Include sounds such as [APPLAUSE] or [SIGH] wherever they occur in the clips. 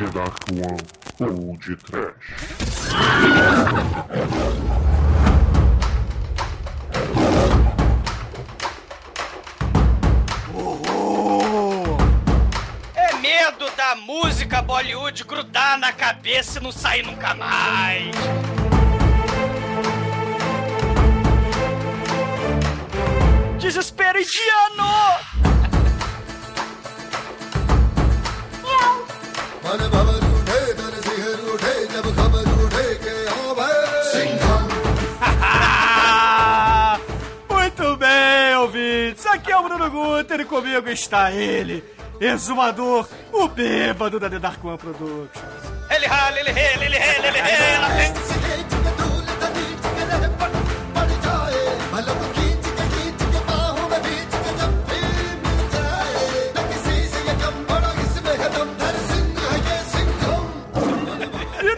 The Dark One ou de Trash. É da música Bollywood grudar na cabeça e não sair nunca mais. Desespero indiano! Bruno Guter e comigo está ele, exumador, o bêbado da The Dark One Productions. Ele rala, ele rala, ele rala, ele rela.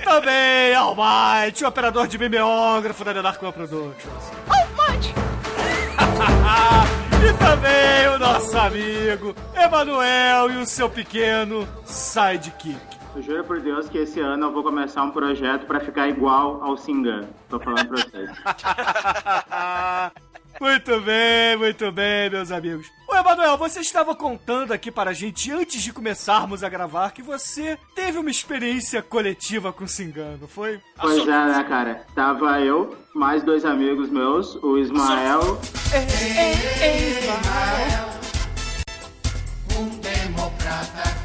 também Almighty, o operador de mimeógrafo da Nenarcoa Productions e também o nosso amigo Emanuel e o seu pequeno sidekick. Eu juro por Deus que esse ano eu vou começar um projeto pra ficar igual ao Singan. Tô falando pra vocês. [LAUGHS] Muito bem, muito bem, meus amigos. Ô, Emanuel, você estava contando aqui para a gente, antes de começarmos a gravar, que você teve uma experiência coletiva com Singano, foi? Pois é, né, cara? Tava eu, mais dois amigos meus, o Ismael. Um democrata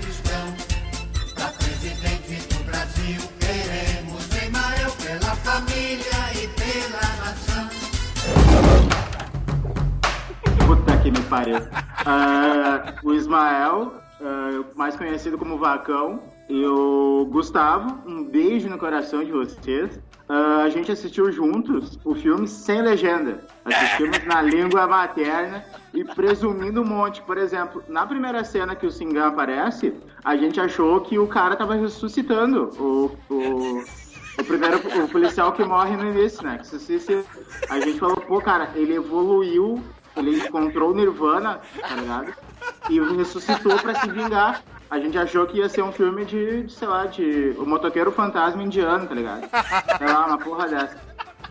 que me pariu. [LAUGHS] Ah, o Ismael, ah, mais conhecido como Vacão, e o Gustavo, um beijo no coração de vocês. Ah, a gente assistiu juntos o filme sem legenda. Assistimos na língua materna e presumindo um monte. Por exemplo, na primeira cena que o Singan aparece, a gente achou que o cara tava ressuscitando. O, o, o primeiro, o policial que morre no início, né? Que se, a gente falou, pô, cara, ele evoluiu, ele encontrou o Nirvana, tá ligado? E ressuscitou pra se vingar. A gente achou que ia ser um filme de, de, sei lá, de o motoqueiro fantasma indiano, tá ligado? Sei lá, uma porra dessa.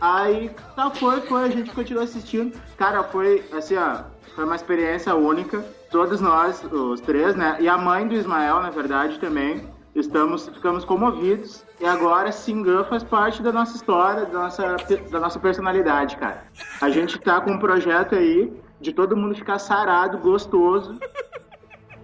Aí, tá, foi, foi, a gente continuou assistindo. Cara, foi, assim, ó, foi uma experiência única. Todos nós, os três, né? E a mãe do Ismael, na verdade, também. Estamos, ficamos comovidos. E agora, Singan faz parte da nossa história, da nossa, da nossa personalidade, cara. A gente tá com um projeto aí de todo mundo ficar sarado, gostoso.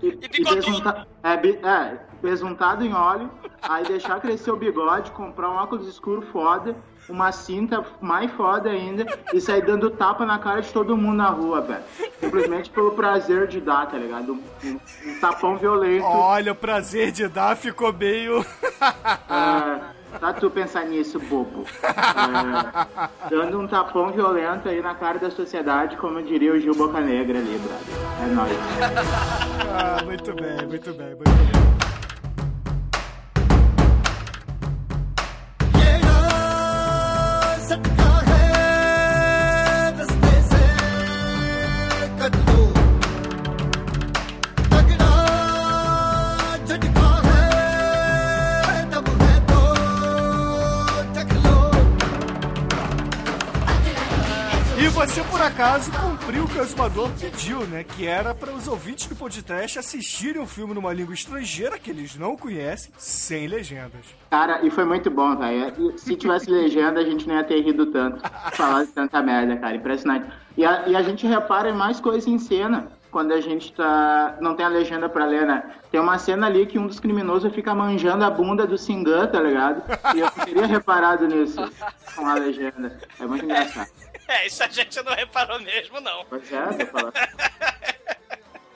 E, [LAUGHS] bigodudo. besunta- é, é, besuntado em óleo, aí deixar crescer o bigode, comprar um óculos escuro foda, uma cinta mais foda ainda, e sair dando tapa na cara de todo mundo na rua, velho. Simplesmente pelo prazer de dar, tá ligado? Um, um- tapão violento. Olha, o prazer de dar ficou meio. Ah, tá tu pensar nisso, bobo. É, dando um tapão violento aí na cara da sociedade, como diria o Gil Bocanegra ali, brother. É nóis. Ah, muito bem, muito bem, muito bem. Você, por acaso, cumpriu o que o exumador pediu, né? Que era para os ouvintes do podcast assistirem o filme numa língua estrangeira que eles não conhecem, sem legendas. Cara, e foi muito bom, velho. Se tivesse legenda, a gente não ia ter rido tanto. Falar tanta merda, cara. Impressionante. E a, e a gente repara em mais coisas em cena. Quando a gente tá. Não tem a legenda pra ler, né? Tem uma cena ali que um dos criminosos fica manjando a bunda do Singan, tá ligado? E eu teria reparado nisso com a legenda. É muito engraçado. É, isso a gente não reparou mesmo, não. Pois é, tô falando.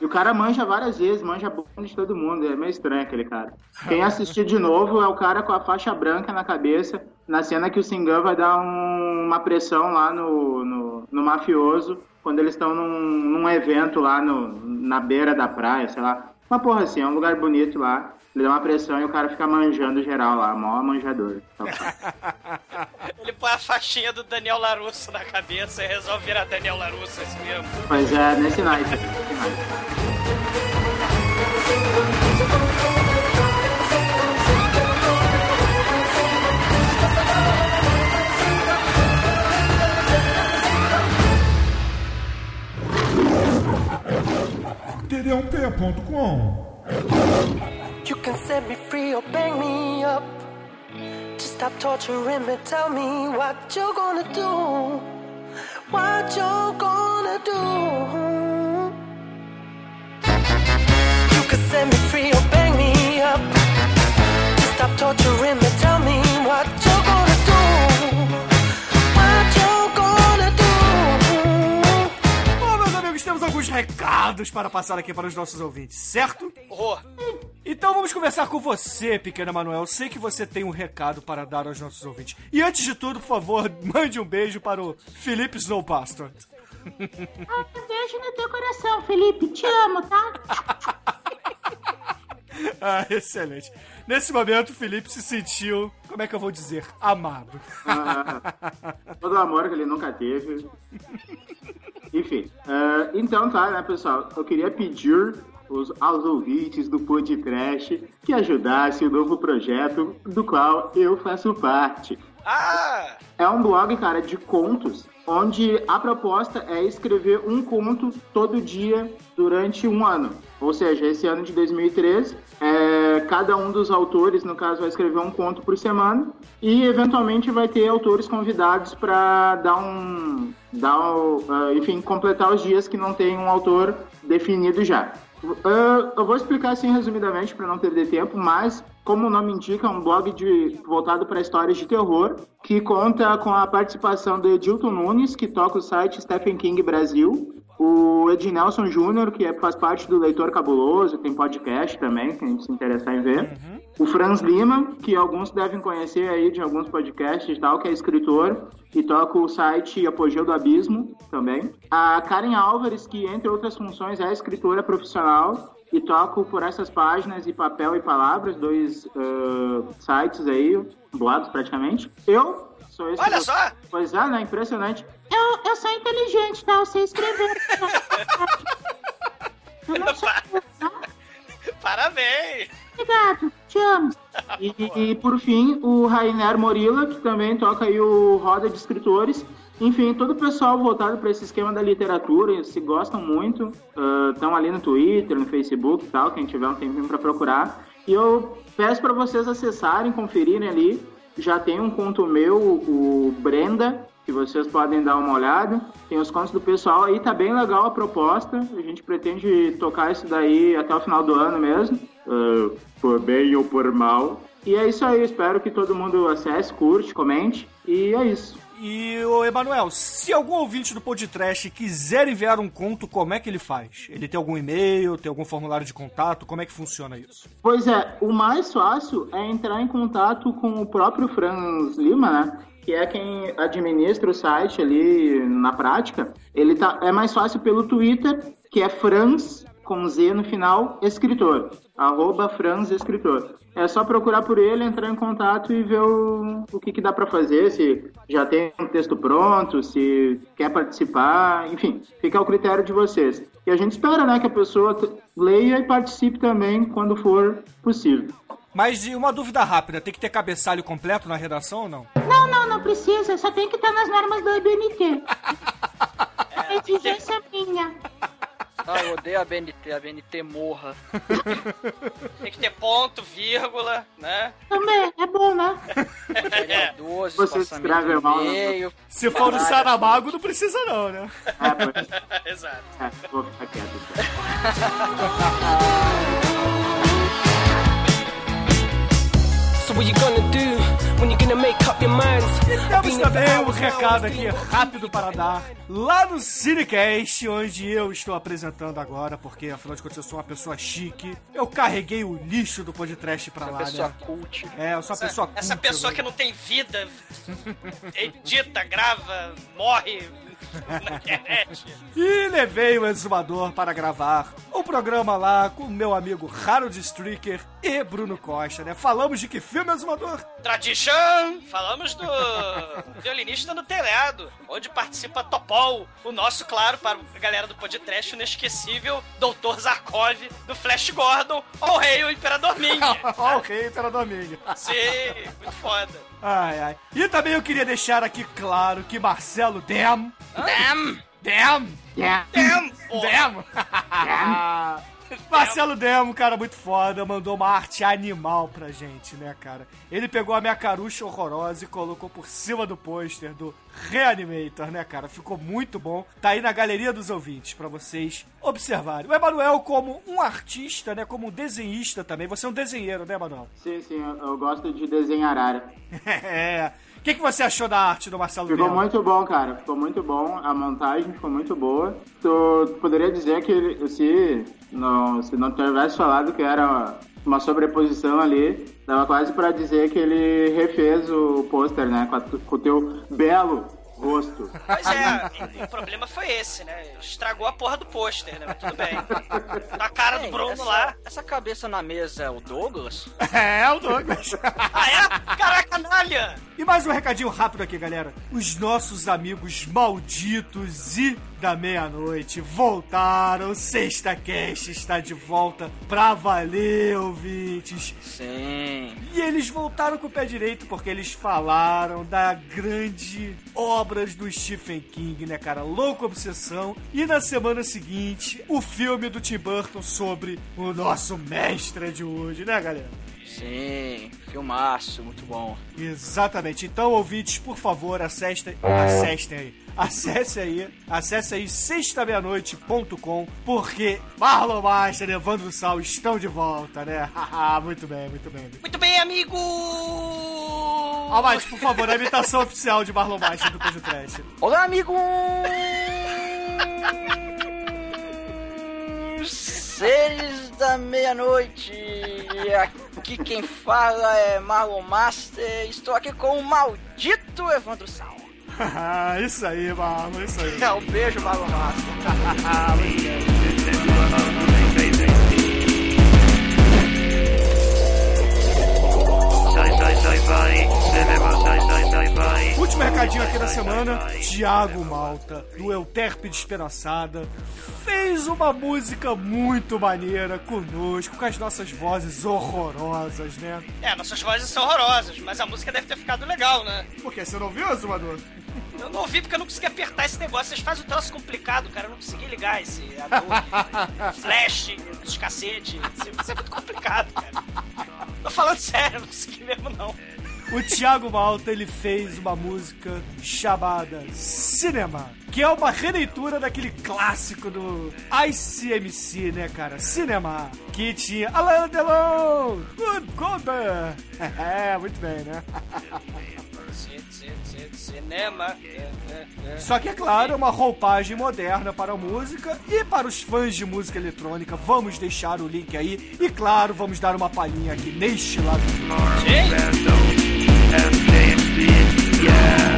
E o cara manja várias vezes, manja bunda de todo mundo. É meio estranho aquele cara. Quem assistir de novo é o cara com a faixa branca na cabeça, na cena que o Singan vai dar um- uma pressão lá no, no, no mafioso, quando eles estão num, num evento lá no, na beira da praia, sei lá. Uma porra assim, é um lugar bonito lá. Ele dá uma pressão e o cara fica manjando geral lá, mó manjador. Tá [LAUGHS] Ele põe a faixinha do Daniel Larusso na cabeça e resolve virar Daniel Larusso esse mesmo. Pois é, nesse night. É td1p.com can set me free or bang me up. Just stop torturing me. Tell me what you gonna do. What you gonna do. You can set me free or bang me up. Just stop torturing me. Tell me what you gonna do. What you gonna do. Bom, meus amigos, temos alguns recados para passar aqui para os nossos ouvintes, certo? Horror. Então vamos começar com você, pequena Manuel. Eu sei que você tem um recado para dar aos nossos ouvintes. E antes de tudo, por favor, [LAUGHS] mande um beijo para o Felipe Snowbastor. Ah, um beijo no teu coração, Felipe. Te amo, tá? [LAUGHS] [LAUGHS] Ah, excelente. Nesse momento, o Felipe se sentiu, como é que eu vou dizer, amado. Ah, todo o amor que ele nunca teve. [LAUGHS] Enfim, ah, então tá, né, pessoal? Eu queria pedir os, aos ouvintes do podcast que ajudassem o novo projeto do qual eu faço parte. Ah! É um blog, cara, de contos, onde a proposta é escrever um conto todo dia durante um ano. Ou seja, esse ano de 2013, é, cada um dos autores, no caso, vai escrever um conto por semana e, eventualmente, vai ter autores convidados para dar um, dar, o- ah, enfim, completar os dias que não tem um autor definido já. Ah, eu vou explicar assim resumidamente para não perder tempo, mas como o nome indica, é um blog de, voltado para histórias de terror que conta com a participação do Edilton Nunes, que toca o site Stephen King Brasil, o Ed Nelson Jr., que é- faz parte do Leitor Cabuloso, tem podcast também, quem se interessar em ver. O Franz Lima, que alguns devem conhecer aí de alguns podcasts e tal, que é escritor e toca o site Apogeu do Abismo também. A Karen Álvares, que entre outras funções é escritora profissional e toca por essas páginas e papel e palavras, dois ah, sites aí, blogs praticamente. Eu sou esse. Olha só! Pois é, né? Impressionante. Eu, eu sou inteligente, tá? Eu sei escrever. Eu não sou tá? Parabéns! Obrigado. Te amo. E, e, por fim, o Rainer Morila, que também toca aí o Roda de Escritores. Enfim, todo o pessoal voltado para esse esquema da literatura, se gostam muito, estão ali no Twitter, no Facebook e tal, quem tiver um tempinho para procurar. E eu peço para vocês acessarem, conferirem ali. Já tem um conto meu, o Brenda, que vocês podem dar uma olhada. Tem os contos do pessoal aí, tá bem legal a proposta. A gente pretende tocar isso daí até o final do ano mesmo, ah, por bem ou por mal. E é isso aí, espero que todo mundo acesse, curte, comente. E é isso. E, ô Emanuel, se algum ouvinte do podcast quiser enviar um conto, como é que ele faz? Ele tem algum e-mail, tem algum formulário de contato? Como é que funciona isso? Pois é, o mais fácil é entrar em contato com o próprio Franz Lima, né? Que é quem administra o site ali na prática. Ele tá, é mais fácil pelo Twitter, que é Franz, com Z no final, escritor. Arroba Franz Escritor. É só procurar por ele, entrar em contato e ver o, o que, que dá para fazer, se já tem um texto pronto, se quer participar, enfim, fica ao critério de vocês. E a gente espera, né, que a pessoa leia e participe também quando for possível. Mas e uma dúvida rápida, tem que ter cabeçalho completo na redação ou não? Não, não, não precisa. Só tem que estar nas normas do IBNT. É exigência minha. Ah, eu odeio a BNT, a BNT morra. [LAUGHS] Tem que ter ponto, vírgula, né? Também, é bom, né? É. 12, Você espaçamento escreve mal, né? meio. Se for do Saramago, não precisa não, né? É, pois, [LAUGHS] Exato. é, vou ficar quieto. [LAUGHS] what you gonna do when you gonna make up your minds? Temos também um recado aqui rápido para dar lá no Cinecast, onde eu estou apresentando agora, porque afinal de contas eu sou uma pessoa chique. Eu carreguei o lixo do podcast pra lá, Pessoa né? cult. É, eu sou uma pessoa Essa culta, pessoa né? que não tem vida, [LAUGHS] edita, grava, morre internet. [LAUGHS] E levei o exumador para gravar o programa lá com o meu amigo Harold Stricker e Bruno Costa, né? Falamos de que filme, exumador? Tradition! Falamos do violinista no telhado, onde participa Topol, o nosso, claro, para a galera do podcast inesquecível, Dr. Zarkov, do Flash Gordon, ou Rei o Imperador Ming. [LAUGHS] Ó, o rei Imperador Ming. Sim, muito foda. Ai, ai. E também eu queria deixar aqui claro que Marcelo Dem... Dem! Yeah. Damn! porra. Dem! [LAUGHS] Marcelo Demo, cara, muito foda, mandou uma arte animal pra gente, né, cara? Ele pegou a minha carucha horrorosa e colocou por cima do pôster do Reanimator, né, cara? Ficou muito bom. Tá aí na galeria dos ouvintes pra vocês observarem. O Emanuel, como um artista, né, como um desenhista também, você é um desenheiro, né, Emanuel? Sim, sim, eu, eu gosto de desenhar área. [LAUGHS] é. O que, que você achou da arte do Marcelo Ficou Demo? muito bom, cara. Ficou muito bom. A montagem ficou muito boa. Tu, poderia dizer que se não, se não tivesse falado que era uma sobreposição ali, dava quase pra dizer que ele refez o pôster, né? Com, a com o teu belo rosto. Pois é, o problema foi esse, né? Estragou a porra do pôster, né? Mas tudo bem. Na cara do Ei, Bruno essa, lá. Essa cabeça na mesa é o Douglas? [LAUGHS] É, o Douglas. Ah, é? Caraca! E mais um recadinho rápido aqui, galera. Os nossos amigos malditos e da meia-noite voltaram. Sexta Cast está de volta pra valer, ouvintes. Sim. E eles voltaram com o pé direito porque eles falaram da grande obras do Stephen King, né, cara? Louca Obsessão. E na semana seguinte, o filme do Tim Burton sobre o nosso mestre de hoje, né, galera? Sim, filmaço, muito bom. Exatamente. Então, ouvintes, por favor, acessem, acessem aí. Acesse aí, acesse aí sextameianoite.com, porque Marlon Master e Evandro Sal estão de volta, né? [LAUGHS] Muito bem, muito bem. Muito bem, amigo! Almighty, por favor, a imitação oficial de Marlon Master do Coisa Trash. Olá, amigos! Seres da meia-noite. Aqui quem fala é Marlon Master. Estou aqui com o maldito Evandro Sal. [LAUGHS] isso aí, Marlon, isso aí. É, um beijo, Marlon Master. [LAUGHS] Último recadinho aqui da semana: Tiago Malta, do Euterpe de Esperançada, fez uma música muito maneira conosco, com as nossas vozes horrorosas, né? É, nossas vozes são horrorosas, mas a música deve ter ficado legal, né? Por que? Você não viu, Azumador? Eu não ouvi porque eu não consegui apertar esse negócio. Vocês fazem um troço complicado, cara. Eu não consegui ligar esse Adobe, [LAUGHS] Flash, esses cacete. Isso é muito complicado, cara. Tô falando sério, eu não consegui mesmo, não. O Thiago Malta, ele fez uma música chamada Cinema, que é uma releitura daquele clássico do ICMC, né, cara? Cinema, que tinha Alain Delon, Good Goldberg. [LAUGHS] É, muito bem, né? Cinema. Só que, é claro, é uma roupagem moderna para a música e para os fãs de música eletrônica. Vamos deixar o link aí e, claro, vamos dar uma palhinha aqui neste lado. Gente, td1p.com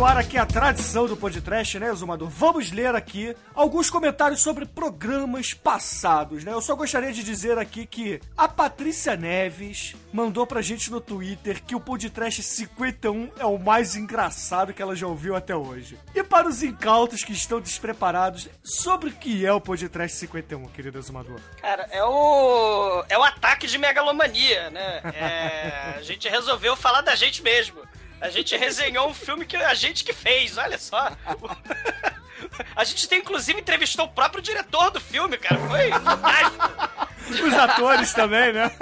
continuar aqui a tradição do podcast, né, Zumador? Vamos ler aqui alguns comentários sobre programas passados, né? Eu só gostaria de dizer aqui que a Patrícia Neves mandou pra gente no Twitter que o podcast 51 é o mais engraçado que ela já ouviu até hoje. E para os incautos que estão despreparados, sobre o que é o podcast 51, querido Zumador? cara, é o. É o ataque de megalomania, né? É, a gente resolveu falar da gente mesmo. A gente resenhou um filme que a gente que fez, olha só. A gente tem, inclusive, entrevistou o próprio diretor do filme, cara. Foi fantástico. Os atores também, né? [LAUGHS]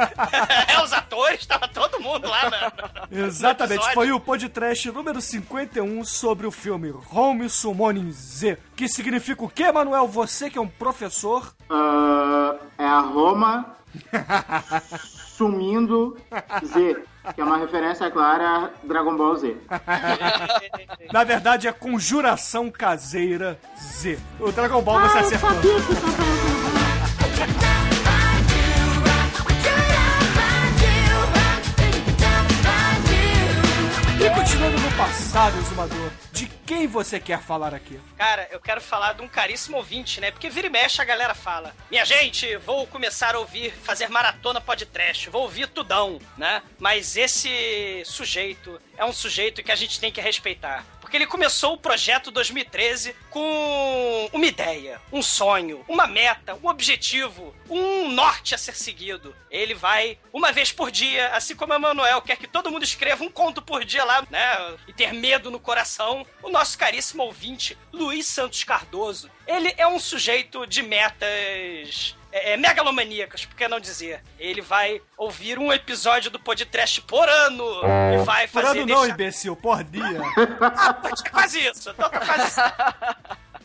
É, os atores, tava todo mundo lá, né? Exatamente, foi o podcast número 51 sobre o filme Home Summoning Z, que significa o quê, Manuel? Você que é um professor. Ah, é a Roma [LAUGHS] Sumindo Z, que é uma referência clara a Dragon Ball Z. [LAUGHS] Na verdade, é Conjuração Caseira Z. O Dragon Ball você Ah, acertou. E continuando no passado, Exumador, de quem você quer falar aqui? Cara, eu quero falar de um caríssimo ouvinte, né? Porque vira e mexe a galera fala: Minha gente, vou começar a ouvir, fazer maratona podcast, vou ouvir tudão, né? Mas esse sujeito é um sujeito que a gente tem que respeitar. Porque ele começou o projeto 2013 com uma ideia, um sonho, uma meta, um objetivo, um norte a ser seguido. Ele vai uma vez por dia, assim como o Manuel quer que todo mundo escreva um conto por dia lá, né? E ter medo no coração. O nosso caríssimo ouvinte, Luiz Santos Cardoso, ele é um sujeito de metas é, é, megalomaníacas, por que não dizer? Ele vai ouvir um episódio do podcast por ano e vai Por fazer ano não, deixar- imbecil, por dia. [LAUGHS] ah, ser quase isso. Então tá quase isso.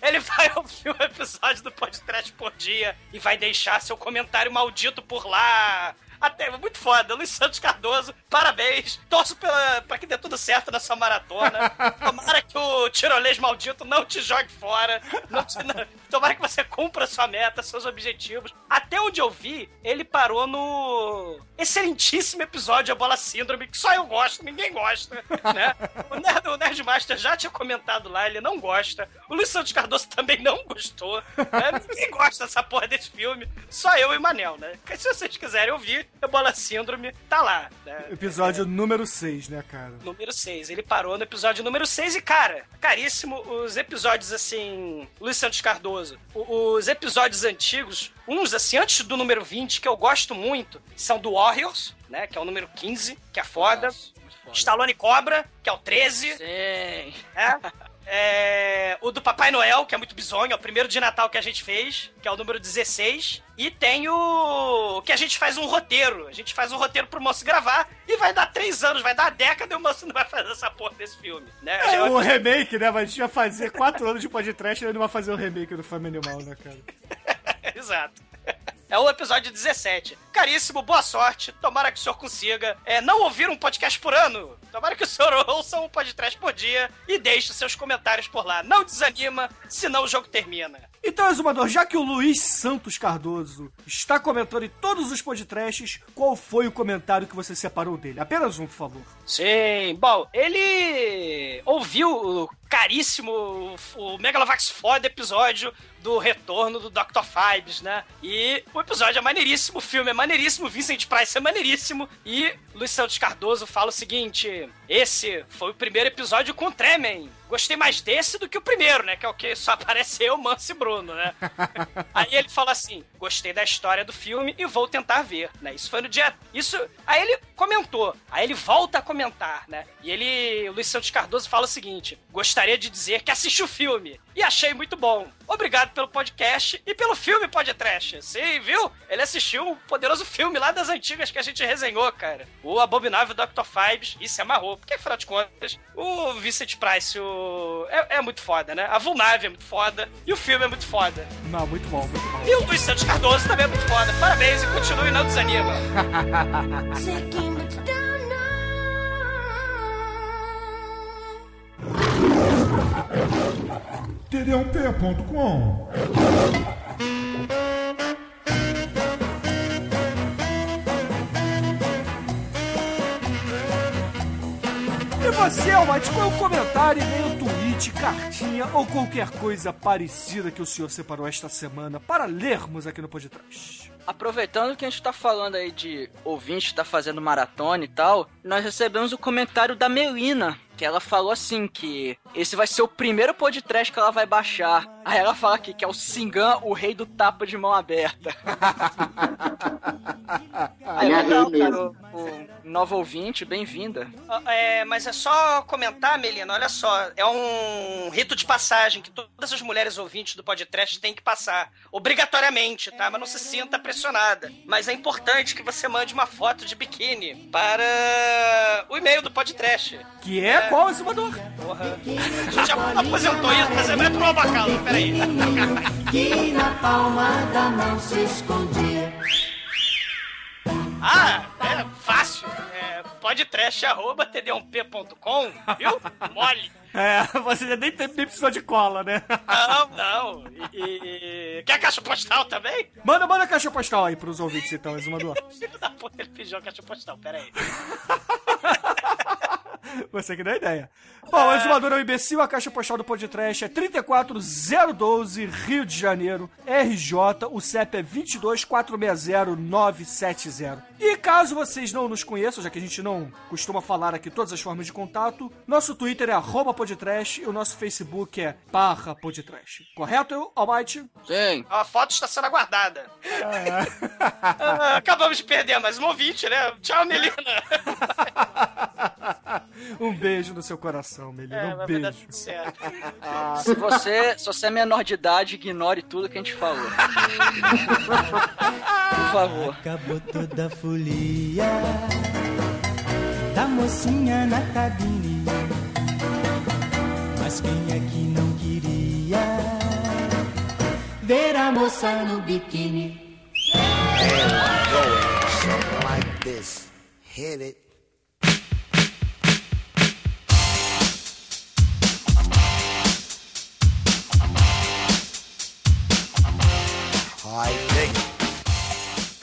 Ele vai ouvir um episódio do podcast por dia e vai deixar seu comentário maldito por lá. Até, muito foda. Luiz Santos Cardoso, parabéns. Torço pela, pra que dê tudo certo na sua maratona. [LAUGHS] Tomara que o tirolês maldito não te jogue fora. Não te- não- tomara que você cumpra sua meta, seus objetivos. Até onde eu vi, ele parou no excelentíssimo episódio A Bola Síndrome, que só eu gosto, ninguém gosta, né? [LAUGHS] O, Nerd, o Nerdmaster já tinha comentado lá, ele não gosta. O Luiz Santos Cardoso também não gostou. né? Ninguém gosta dessa porra desse filme. Só eu e o Manel, né? Se vocês quiserem ouvir, A Bola Síndrome tá lá. Né? Episódio número 6, né, cara? Número 6. Ele parou no episódio número 6 e, cara, caríssimo, os episódios assim. Luiz Santos Cardoso, os episódios antigos, uns assim, antes do número 20, que eu gosto muito, são do Warriors, né? Que é o número 15, que é foda. Stallone Cobra, que é o 13. Sim. É. [LAUGHS] É, o do Papai Noel, que é muito bizonho, é o primeiro de Natal que a gente fez, que é o número 16. E tem o. que a gente faz um roteiro. A gente faz um roteiro pro moço gravar e vai dar três anos, vai dar década e o moço não vai fazer essa porra desse filme. Né? É o remake, né? Mas a gente ia fazer 4 anos de podcast e ele não vai fazer o remake do Fome Animal, né, cara? [LAUGHS] Exato. É o episódio 17. Caríssimo, boa sorte. Tomara que o senhor consiga é, não ouvir um podcast por ano. Tomara que o senhor [LAUGHS] ouça um podcast por dia e deixe seus comentários por lá. Não desanima, senão o jogo termina. Então, Exumador, já que o Luiz Santos Cardoso está comentando em todos os podcasts, qual foi o comentário que você separou dele? Apenas um, por favor. Sim, bom, ele ouviu o caríssimo, o Megalovax foda episódio do retorno do Dr. Fibes, né? E o episódio é maneiríssimo, o filme é maneiríssimo, Vincent Price é maneiríssimo, e Luiz Santos Cardoso fala o seguinte: esse foi o primeiro episódio com o Tremen. Gostei mais desse do que o primeiro, né? Que é o que só aparece eu, Manso e Bruno, né? [LAUGHS] Aí ele fala assim: gostei da história do filme e vou tentar ver, né? Isso foi no dia. Isso. Aí ele comentou. Aí ele volta a comentar, né? E ele, o Luiz Santos Cardoso, fala o seguinte: gostaria de dizer que assisti o filme e achei muito bom. Obrigado pelo podcast e pelo filme podcast. Sim, viu? Ele assistiu um poderoso filme lá das antigas que a gente resenhou, cara. O Abominável Dr. Fibes e se amarrou. Porque, afinal de contas, o Vincent Price o... é, é muito foda, né? A Vulnave é muito foda e o filme é muito foda. Não, muito bom, muito bom. E o Luiz Santos Cardoso também é muito foda. Parabéns e continue, não desanima. td1p.com. E você, Almighty, qual é o comentário, e-mail, tweet, cartinha ou qualquer coisa parecida que o senhor separou esta semana para lermos aqui no podcast? Aproveitando que a gente tá falando aí de ouvinte que tá fazendo maratona e tal, nós recebemos o comentário da Melina, que ela falou assim que esse vai ser o primeiro podcast que ela vai baixar. Aí ela fala aqui que é o Singan, o rei do tapa de mão aberta. [LAUGHS] Aí é legal, cara, o, o novo ouvinte, bem-vinda. É, mas é só comentar, Melina, olha só, é um rito de passagem que todas as mulheres ouvintes do podcast têm que passar, obrigatoriamente, tá? Mas não se sinta pressionada. Mas é importante que você mande uma foto de biquíni para o e-mail do podcast. Que é qual, Exumador? Porra. A gente já aposentou isso, mas é pro abacalo, peraí. que na palma da mão se escondia. Ah, é fácil. É podtrash.td1p.com, viu? [LAUGHS] Mole. É, você nem, nem precisou de cola, né? Não, não. E, e- Quer caixa postal também? Manda, manda a caixa postal aí pros ouvintes, então, Exumador. [LAUGHS] Filho da puta, ele pediu a caixa postal, pera aí. [LAUGHS] [LAUGHS] Você que dá a ideia. Bom, o Exumador é um imbecil, a caixa postal do podcast é 34012, Rio de Janeiro, RJ, o CEP é 22460-970. E caso vocês não nos conheçam, já que a gente não costuma falar aqui todas as formas de contato, nosso Twitter é arroba podtrash e o nosso Facebook é barra podtrash. Correto, Almighty? Sim. A foto está sendo aguardada. [LAUGHS] Ah, acabamos de perder mais um ouvinte, né? Tchau, Melina. [LAUGHS] um beijo no seu coração, Melina, É, um beijo. certo. Se você, se você é menor de idade, ignore tudo que a gente falou. Por favor. Acabou toda a folia da mocinha na cabine. Mas quem é que não queria ver a moça no biquíni? Something like this. Hit it.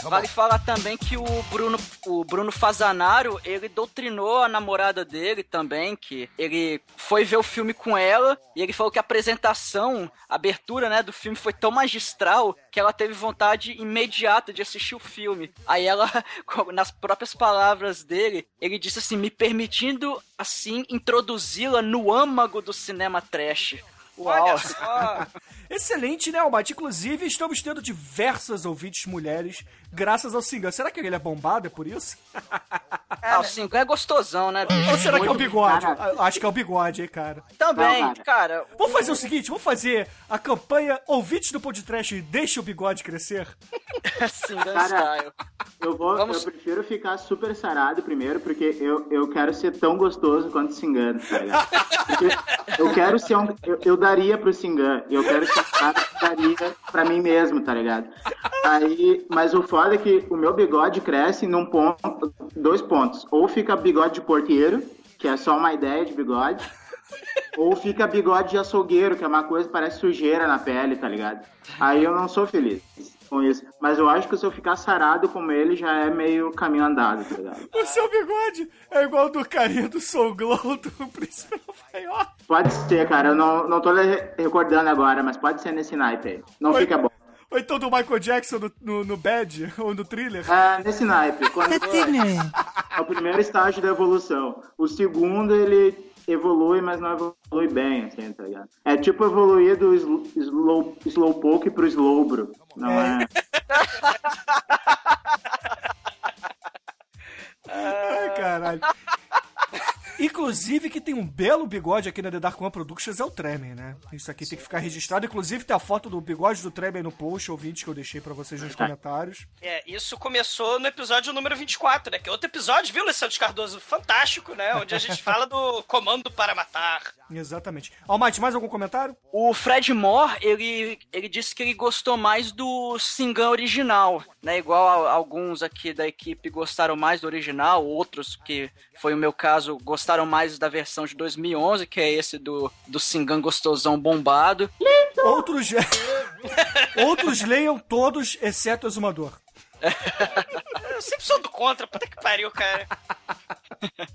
Vale falar também que o Bruno, o Bruno Fazanaro, ele doutrinou a namorada dele também, que ele foi ver o filme com ela e ele falou que a apresentação, a abertura, né, do filme foi tão magistral que ela teve vontade imediata de assistir o filme. Aí ela, [LAUGHS] nas próprias palavras dele, ele disse assim, me permitindo assim introduzi-la no âmago do cinema trash. Uau. Olha [LAUGHS] só. Excelente, né, Almighty? Inclusive, estamos tendo diversas ouvintes mulheres graças ao Singan. Será que ele é bombado, é por isso? Ah, [LAUGHS] o Singan é gostosão, né, bicho? Ou será que é o bigode? cara. Acho que é o bigode, hein, cara. Também, Não, cara. Vamos fazer o seguinte, vamos fazer a campanha Ouvintes do Podcast Deixa o Bigode Crescer? [LAUGHS] Singan Cara, style. Eu vou, Vamos- eu prefiro ficar super sarado primeiro, porque eu, eu quero ser tão gostoso quanto o Singan, tá ligado? Porque eu quero ser um. Eu, eu daria pro Singan, eu quero ser um cara que daria pra mim mesmo, tá ligado? Aí, mas o foda é que o meu bigode cresce num ponto, dois pontos. Ou fica bigode de porteiro, que é só uma ideia de bigode. [LAUGHS] Ou fica bigode de açougueiro, que é uma coisa que parece sujeira na pele, tá ligado? Aí eu não sou feliz com isso. Mas eu acho que se eu ficar sarado como ele, já é meio caminho andado, tá ligado? O seu bigode é igual ao do carinha do Soul Glow do Príncipe Nova York. Pode ser, cara. Eu não, não tô recordando agora, mas pode ser nesse naipe aí. Não Oi. fica bom. Ou então do Michael Jackson no, no, no Bad, [LAUGHS] ou no Thriller. É, nesse naipe. Quando é [LAUGHS] o primeiro estágio da evolução. O segundo, ele evolui, mas não evolui bem, assim, tá ligado? É tipo evoluir do sl- slow, slowpoke pro slowbro. Não é... Ai, [LAUGHS] Inclusive, que tem um belo bigode aqui na The Dark One Productions é o Tremen, né? Isso aqui tem que ficar registrado. Inclusive, tem a foto do bigode do Tremen no post, ouvinte, que eu deixei pra vocês nos comentários. É, isso começou no episódio número 24, né? Que é outro episódio, viu, Alessandro Cardoso? Fantástico, né? Onde a gente [LAUGHS] fala do comando para matar. Exatamente. Almighty, mais algum comentário? O Fred Moore, ele, ele disse que ele gostou mais do Singan original, né? Igual a- alguns aqui da equipe gostaram mais do original, outros, que foi o meu caso, gostaram mais da versão de 2011, que é esse do, do Singan gostosão bombado. Outros. [LAUGHS] Outros leiam todos, exceto o Exumador. [LAUGHS] Eu sempre sou do contra, puta que pariu, cara. [LAUGHS]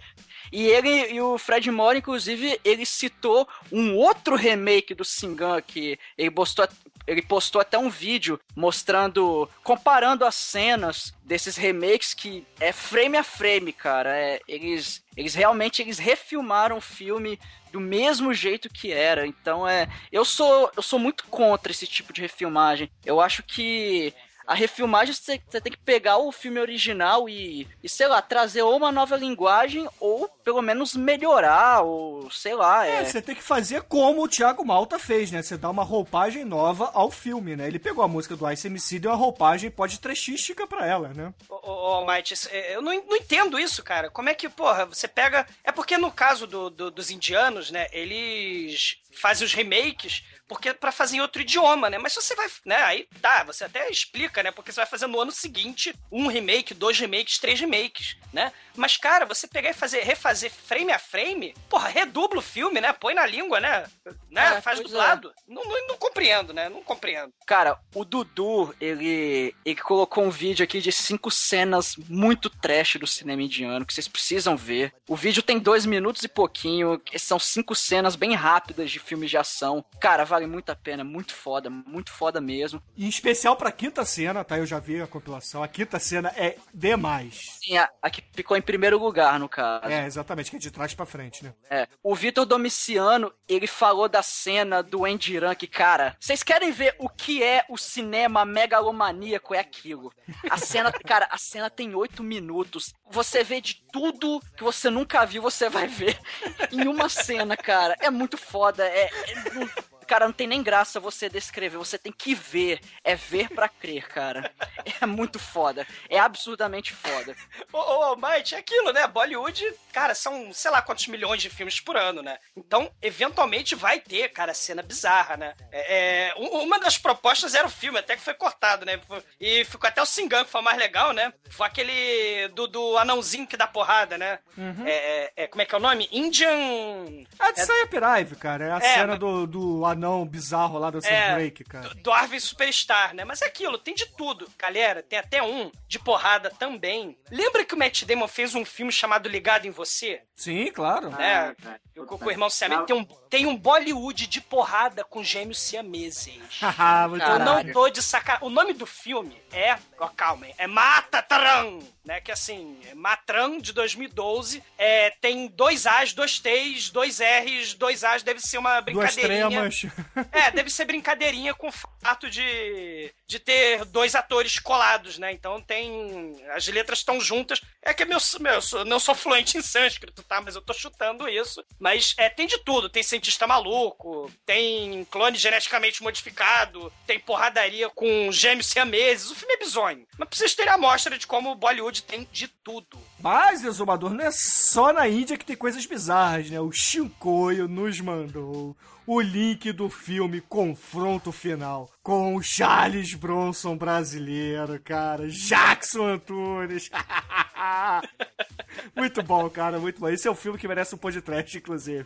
E ele e o Fred Moore, inclusive, ele citou um outro remake do Singan que ele postou, ele postou até um vídeo mostrando, comparando as cenas desses remakes que é frame a frame, cara. É, eles, eles realmente eles refilmaram o filme do mesmo jeito que era. Então é, eu sou eu sou muito contra esse tipo de refilmagem. Eu acho que a refilmagem você você tem que pegar o filme original e, e, sei lá, trazer ou uma nova linguagem ou pelo menos melhorar, ou sei lá. É, É, você tem que fazer como o Thiago Malta fez, né? Você dá uma roupagem nova ao filme, né? Ele pegou a música do Ice MC e deu uma roupagem pode trechística pra ela, né? Ô, é, eu não, não entendo isso, cara. Como é que, porra, você pega. É porque no caso do- do- dos indianos, né, eles fazem os remakes porque para fazer em outro idioma, né? Mas se você vai, né? Aí tá, você até explica, né? Porque você vai fazer no ano seguinte um remake, dois remakes, três remakes, né? Mas cara, você pegar e fazer refazer frame a frame, porra, redubla o filme, né? Põe na língua, né? né? É, Faz dublado. Não, não, não compreendo, né? Não compreendo. Cara, o Dudu, ele, ele colocou um vídeo aqui de cinco cenas muito trash do cinema indiano que vocês precisam ver. O vídeo tem dois minutos e pouquinho, que são cinco cenas bem rápidas de filmes de ação. Cara, vale muito a pena, muito foda, muito foda mesmo. Em especial pra quinta cena, tá? Eu já vi a compilação. A quinta cena é demais. Sim, a, a que ficou em primeiro lugar, no caso. É, exatamente, que é de trás pra frente, né? É. O Vitor Domiciano, ele falou da cena do Endiran que, cara, vocês querem ver o que é o cinema megalomaníaco? É aquilo. A cena, [LAUGHS] cara, a cena tem oito minutos. Você vê de tudo que você nunca viu, você vai ver [LAUGHS] em uma cena, cara. É muito foda. É, é- Cara, não tem nem graça você descrever, você tem que ver. É ver pra crer, cara. [LAUGHS] É muito foda. É absurdamente foda. Ô, ô, ô, Might, é aquilo, né? Bollywood, cara, são sei lá quantos milhões de filmes por ano, né? Então, eventualmente vai ter, cara, cena bizarra, né? É, é, um- uma das propostas era o filme, até que foi cortado, né? E ficou até o Singan, que foi o mais legal, né? Foi aquele do, do anãozinho que dá porrada, né? É, é, é, como é que é o nome? Indian. É de Cyberknife, cara. É a É, cena mas- do, do anão bizarro lá do É, Sunbreak, cara. Arvin Superstar, né? Mas é aquilo, tem de tudo. Galera, tem até um de porrada também. Lembra que o Matt Damon fez um filme chamado Ligado em Você? Sim, claro. né? Ah, Eu com, com o irmão Siamese. Tem um, tem um Bollywood de porrada com gêmeos siameses. [LAUGHS] Eu não tô de sacar. O nome do filme é. Ó, calma? É Matatran, né? Que assim, é Matran de 2012. É, tem dois A's, dois T's, dois R's, dois A's. Deve ser uma Duas brincadeirinha. tremas. É, deve ser brincadeirinha com [LAUGHS] fato de, de ter dois atores colados, né? Então tem. As letras estão juntas. É que meu, meu, eu não sou fluente em sânscrito, tá? Mas eu tô chutando isso. Mas é, tem de tudo. Tem cientista maluco, tem clone geneticamente modificado, tem porradaria com gêmeos siameses. O filme é bizonho. Mas pra vocês terem a amostra de como o Bollywood tem de tudo. Mas, Exumador, não é só na Índia que tem coisas bizarras, né? O Shinkoio nos mandou o link do filme Confronto Final com o Charles Bronson brasileiro, cara. Jackson Antunes. [LAUGHS] muito bom, cara, muito bom. Esse é um filme que merece um podcast, inclusive.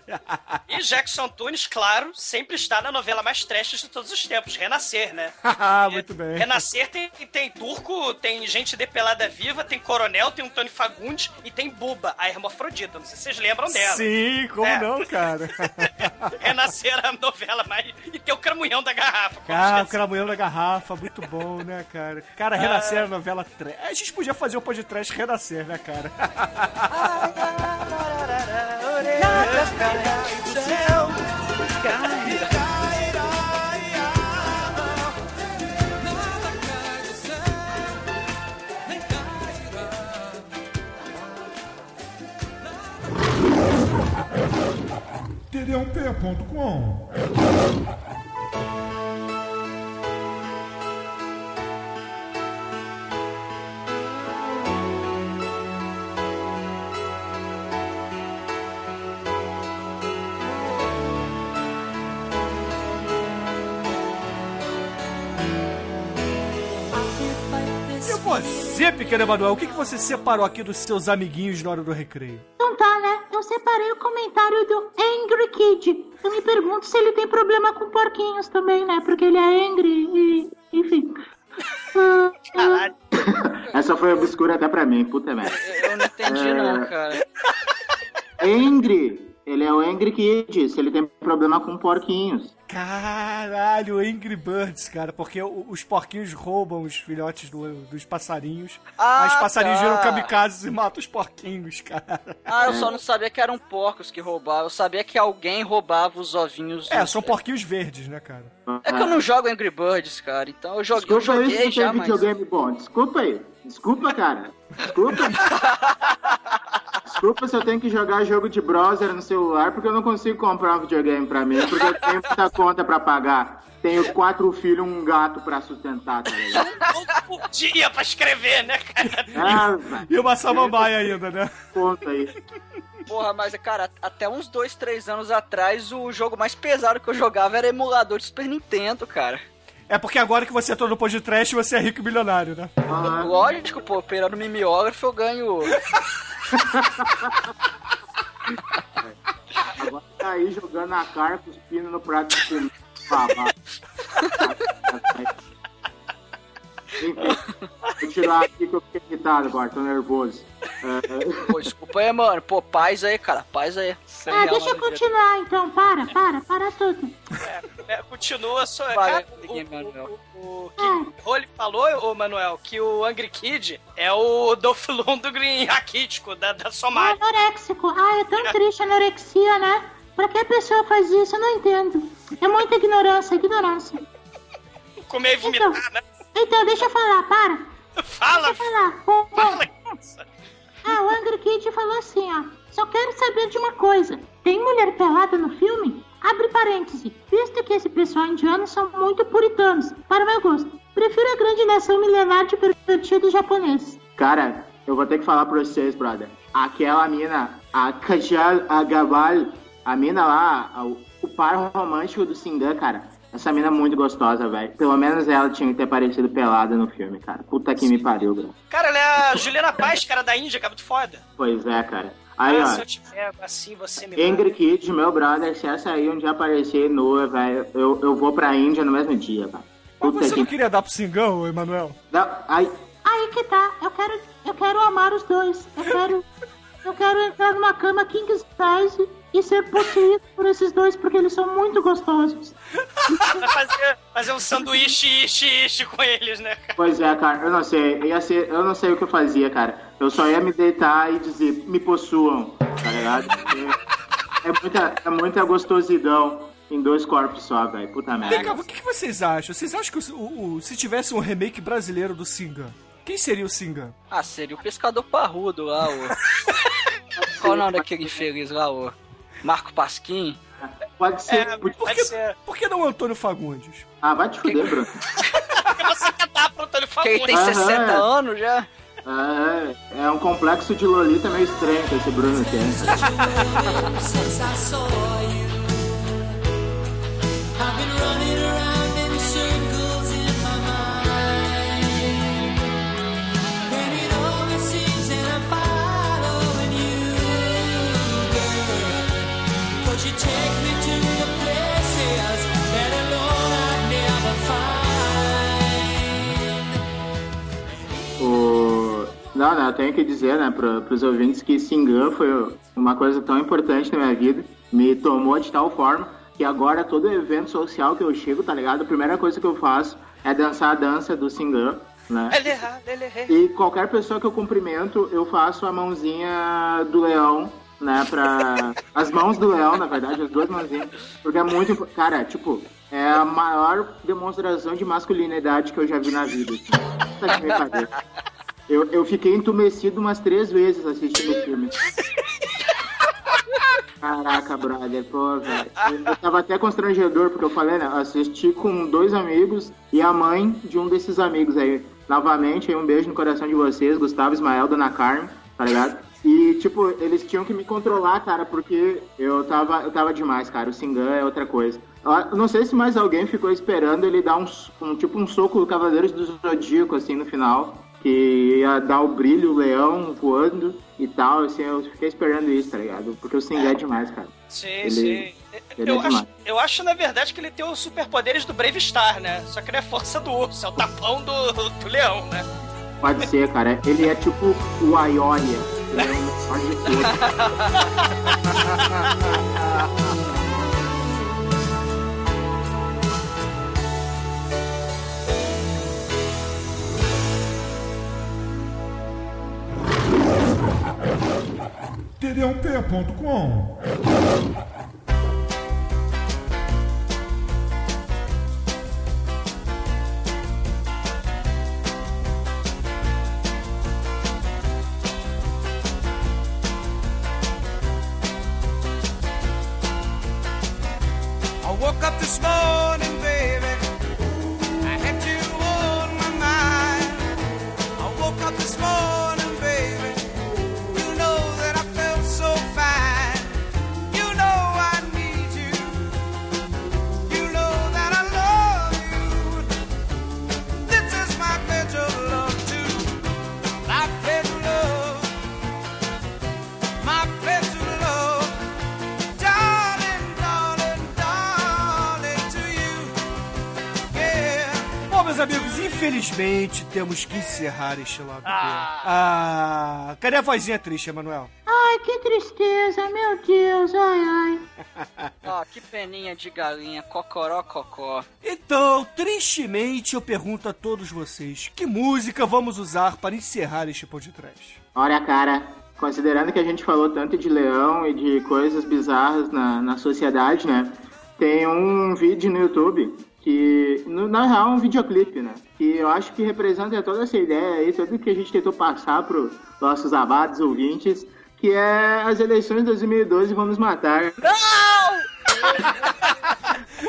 E Jackson Tunes, claro, sempre está na novela mais trash de todos os tempos, Renascer, né? [LAUGHS] muito bem. Renascer tem, tem turco, tem gente depelada viva, tem coronel, tem um Tony Fagundes e tem Buba, a hermafrodita. Não sei se vocês lembram dela. Sim, como É. não, cara? [LAUGHS] Renascer é a novela mais. E tem o Cramunhão da Garrafa. Cara, o esqueci. Cramunhão da Garrafa, muito bom, né, cara? Cara, Renascer é a novela trash. A gente podia fazer um podcast Renascer, né, cara? td1p.com. você, pequeno Emanuel, o que, que você separou aqui dos seus amiguinhos na hora do recreio? Então tá, né? Eu separei o comentário do Angry Kid. Eu me pergunto se ele tem problema com porquinhos também, né? Porque ele é angry e. Enfim. Ah, ah, Caralho. Essa foi obscura até pra mim, puta merda. Eu não entendi, não, cara. Angry, ele é o Angry Kid, se ele tem problema com porquinhos. Caralho, Angry Birds, cara, porque os porquinhos roubam os filhotes do- dos passarinhos. Ah, os passarinhos tá. viram kamikazes e matam os porquinhos, cara. Ah, eu só não sabia que eram porcos que roubavam. Eu sabia que alguém roubava os ovinhos. É, dos- são porquinhos verdes, né, cara? É que eu não jogo Angry Birds, cara. Então eu joguei, eu Desculpa aí se joguei você já, mas. videogame bom. Desculpa aí. Desculpa, cara. Desculpa. [LAUGHS] Desculpa se eu tenho que jogar jogo de browser no celular porque eu não consigo comprar um videogame pra mim, porque eu tenho muita conta pra pagar. Tenho quatro filhos e um gato pra sustentar, tá ligado? Um por dia pra escrever, né, cara? Ah. E uma samambaia ainda, né? Conta aí. Porra, mas, cara, até uns dois, três anos atrás, o jogo mais pesado que eu jogava era emulador de Super Nintendo, cara. É porque agora que você entrou no podcast, você é rico e milionário, né? Aham. Lógico, pô, operando mimeógrafo eu ganho. Agora tá aí jogando a cara, cuspindo no prato de. Babá. [LAUGHS] Enfim, vou tirar aqui que eu fiquei irritado agora, tô nervoso. É, Pô, desculpa aí, mano. Pô, paz aí, cara, paz aí. Sem Ah, real deixa eu vida. continuar então. Para, para, para tudo. É, continua só. Vai, cara, o, Manuel. o, o, o que Role falou, ô Manuel, que o Angry Kid é o Dolph Lundgren [LAUGHS] raquítico da, da É Somália. anoréxico. Ah, é tão triste a anorexia, né? Pra que a pessoa faz isso? Eu não entendo. É muita ignorância, ignorância. Comer e vomitar, né? Então, deixa eu falar, para. Fala, Deixa eu falar. Fala. Ah, o Angry Kid falou assim, ó. Só quero saber de uma coisa. Tem mulher pelada no filme? Abre parêntese. Visto que esse pessoal indiano são muito puritanos, para o meu gosto. Prefiro a grande nação milenar de pervertidos japoneses. Cara, eu vou ter que falar pra vocês, brother. Aquela mina, a Kajal Agabal, a mina lá, a- o par romântico do Singan, cara. Essa mina é muito gostosa, velho. Pelo menos ela tinha que ter aparecido pelada no filme, cara. Puta que me pariu, bro. Cara, ela é a Juliana Paz, cara da Índia, que é muito foda. Pois é, cara. Aí, ah, se eu ó. te pego assim, você me Angry Kid, meu brother, se essa aí um dia aparecer nua, velho, eu, eu vou pra Índia no mesmo dia, velho. Mas você não que... queria dar pro Singão, Emanuel? Não, ai, Aí que tá. Eu quero, eu quero amar os dois. Eu quero, eu quero entrar numa cama king size e ser possuído por esses dois porque eles são muito gostosos. [LAUGHS] Fazer, fazer um sanduíche ishi ishi com eles, né, cara? Pois é, cara, eu não sei. Ia ser, eu não sei o que eu fazia, cara. Eu só ia me deitar e dizer, me possuam, tá ligado? Porque É muita, é muita gostosidão em dois corpos só, velho. Puta Vem merda. cá, o que, que vocês acham? Vocês acham que o- o- se tivesse um remake brasileiro do Singan, quem seria o Singan? Ah, seria o pescador parrudo lá, o. [LAUGHS] Qual o nome daquele infeliz lá, o. Marco Pasquim? Pode ser. É, pode- pode ser. Por que não o Antônio Fagundes? Ah, vai te fuder, Bruno. Porque você quer dar pro Antônio Que ele tem Fagundes. Aham. 60 anos já. É, é um complexo de Lolita meio estranho que esse Bruno tem. you. I've been running around Não, não, eu tenho que dizer, né, pro, pros ouvintes que Singan foi uma coisa tão importante na minha vida, me tomou de tal forma que agora todo evento social que eu chego, tá ligado? A primeira coisa que eu faço é dançar a dança do Singan, né? Ele é ele é. E qualquer pessoa que eu cumprimento, eu faço a mãozinha do leão, né, pra... [LAUGHS] As mãos do leão, na verdade, as duas mãozinhas, porque é muito... Cara, tipo, é a maior demonstração de masculinidade que eu já vi na vida, assim. Me pariu. Eu, eu fiquei entumecido umas três vezes assistindo o filme. Caraca, brother, pô, velho. Eu, tava até constrangedor, porque eu falei, né? Assisti com dois amigos e a mãe de um desses amigos aí. Novamente, aí um beijo no coração de vocês, Gustavo, Ismael, Dona Carmen, tá ligado? E, tipo, eles tinham que me controlar, cara, porque eu tava, eu tava demais, cara. O Singan é outra coisa. Eu não sei se mais alguém ficou esperando ele dar um, um tipo um soco do Cavaleiros do Zodíaco, assim, no final. Que ia dar o brilho, o leão voando e tal, assim, eu fiquei esperando isso, tá ligado? Porque o Singan é demais, cara. Sim, Ele- sim. ele eu, é acho, demais. eu acho, na verdade, que ele tem os superpoderes do Brave Star, né? Só que ele é força do urso, é o tapão do, do leão, né? Pode ser, cara. Ele é tipo o Aioria. Ele é de tudo. [LAUGHS] td1p.com. infelizmente temos que encerrar este lado. Ah. Ah, cadê a vozinha triste, Emanuel? Ai, que tristeza, meu Deus, ai, ai. Ó, que peninha de galinha, cocoró, cocó. Então, tristemente, eu pergunto a todos vocês: que música vamos usar para encerrar este podcast? Olha, cara, considerando que a gente falou tanto de leão e de coisas bizarras na, na sociedade, né? Tem um vídeo no YouTube que, no- na real, é um videoclipe, né? Que eu acho que representa toda essa ideia aí, tudo que a gente tentou passar para nossos amados ouvintes, que é as eleições de 2012 vão nos matar.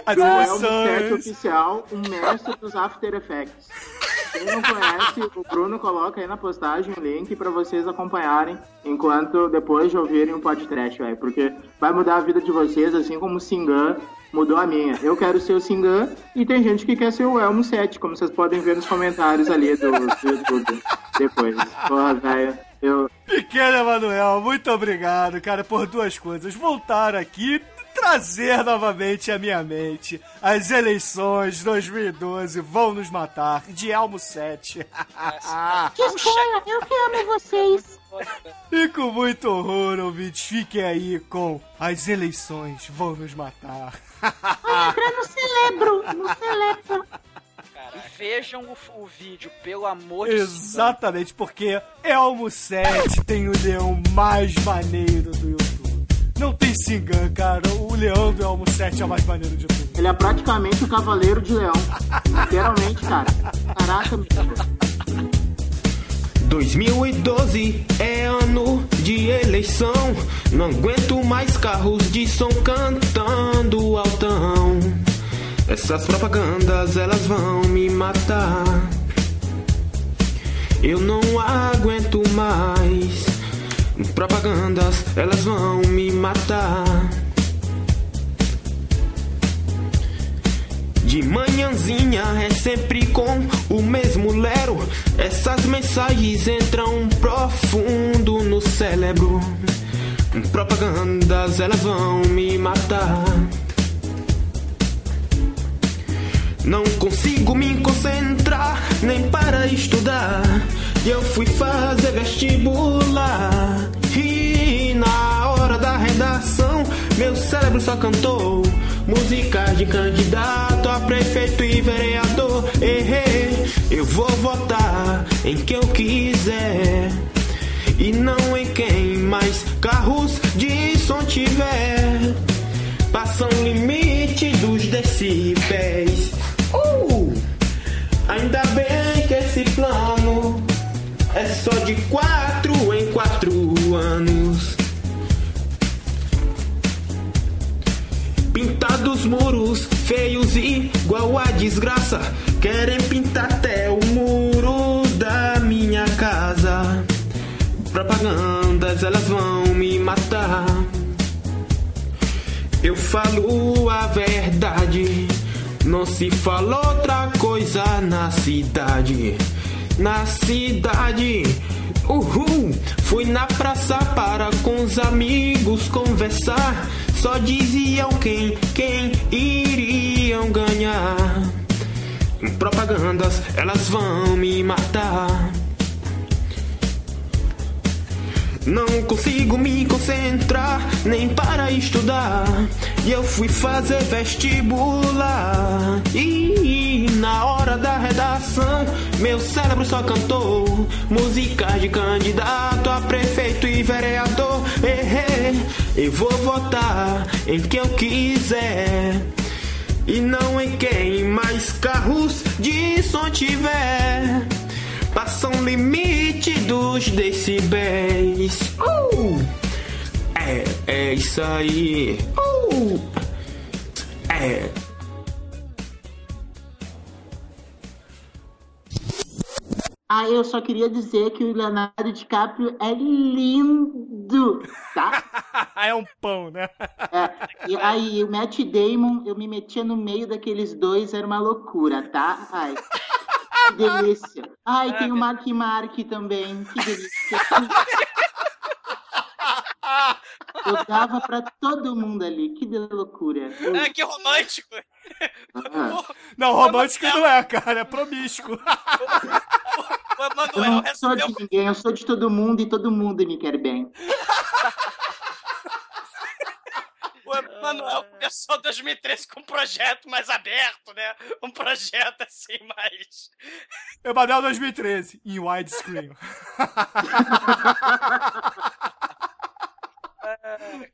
As Que é emoções. oficial, um mestre dos After Effects. Quem não conhece, o Bruno coloca aí na postagem o link pra vocês acompanharem enquanto depois de ouvirem o podcast, velho. Porque vai mudar a vida de vocês, assim como o Singan mudou a minha. Eu quero ser o Singan e tem gente que quer ser o Elmo 7, como vocês podem ver nos comentários ali do, do YouTube depois. Porra, velho. Eu, Pequeno Emanuel, muito obrigado, cara, por duas coisas. Voltar aqui trazer novamente à minha mente as eleições 2012 vão nos matar de Elmo 7. [LAUGHS] Que escolha, eu que amo vocês. e com muito horror, ouvintes, fiquem aí com as eleições vão nos matar. Vai entrar no celebro, no celebro. E vejam o, o vídeo, pelo amor de Deus. Exatamente, porque Elmo 7 tem o leão mais maneiro do YouTube. Não tem Singan, cara. O leão do Elmo 7 é o mais maneiro de tudo. ele é praticamente o Cavaleiro de Leão. Literalmente, cara. Caraca, meu. 2012 é ano de eleição. Não aguento mais carros de som cantando altão. Essas propagandas elas vão me matar. Eu não aguento mais. Propagandas elas vão me matar. De manhãzinha é sempre com o mesmo lero. Essas mensagens entram profundo no cérebro. Propagandas elas vão me matar. Não consigo me concentrar nem para estudar. E eu fui fazer vestibular. E na hora da redação, meu cérebro só cantou músicas de candidato a prefeito e vereador. Errei, eu vou votar em quem eu quiser. E não em quem mais carros de som tiver. Passam o limite dos decibéis. Uh! Ainda bem que esse plano só de quatro em quatro anos. Pintados muros feios igual a desgraça. Querem pintar até o muro da minha casa. Propagandas elas vão me matar. Eu falo a verdade. Não se fala outra coisa na cidade. Na cidade. Uhul! Fui na praça para com os amigos conversar. Só diziam quem, quem iriam ganhar. Propagandas, elas vão me matar. Não consigo me concentrar nem para estudar. E eu fui fazer vestibular. E na hora da redação, meu cérebro só cantou músicas de candidato a prefeito e vereador. Errei, eu vou votar em quem eu quiser. E não em quem mais carros de som tiver. Passam o limite dos decibéis. Uh! É, é isso aí. Uh! É. Ah, eu só queria dizer que o Leonardo DiCaprio é lindo, tá? [LAUGHS] é um pão, né? É, e aí, o Matt Damon, eu me metia no meio daqueles dois, era uma loucura, tá? Ai, que delícia. Ai, tem o Mark Mark também, que delícia. Eu dava pra todo mundo ali. Que de loucura. Ah, que romântico. Ah, Não, romântico não é, cara. É promíscuo. Eu não sou de ninguém, eu sou de todo mundo e todo mundo me quer bem. O Emanuel começou 2013 com um projeto mais aberto, né? Um projeto assim, mais. Emanuel 2013, em widescreen. [LAUGHS]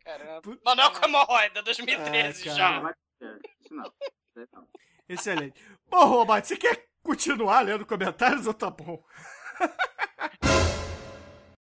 Caramba. Manuel com hemorroida, 2013 Ah, já. cara. Pode ser. Isso não. Isso não. Excelente. Bom, Roberto, você quer continuar lendo comentários ou tá bom? [LAUGHS]